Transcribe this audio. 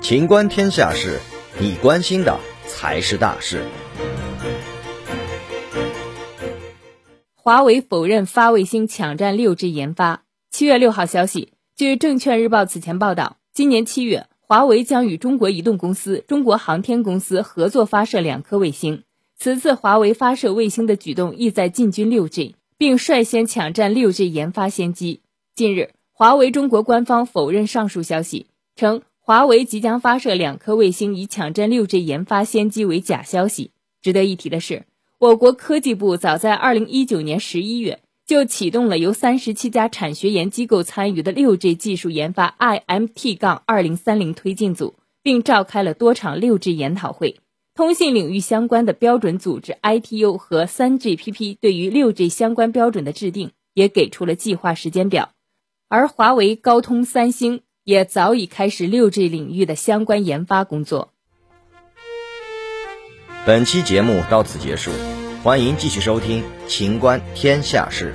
情观天下事，你关心的才是大事。华为否认发卫星抢占六 G 研发。七月六号消息，据证券日报此前报道，今年七月，华为将与中国移动公司、中国航天公司合作发射两颗卫星。此次华为发射卫星的举动意在进军六 G，并率先抢占六 G 研发先机。近日，华为中国官方否认上述消息，称华为即将发射两颗卫星以抢占六 G 研发先机为假消息。值得一提的是，我国科技部早在二零一九年十一月就启动了由三十七家产学研机构参与的六 G 技术研发 IMT- 杠二零三零推进组，并召开了多场六 G 研讨会。通信领域相关的标准组织 ITU 和三 GPP 对于六 G 相关标准的制定也给出了计划时间表，而华为、高通、三星也早已开始 6G 领域的相关研发工作。本期节目到此结束，欢迎继续收听《秦观天下事》。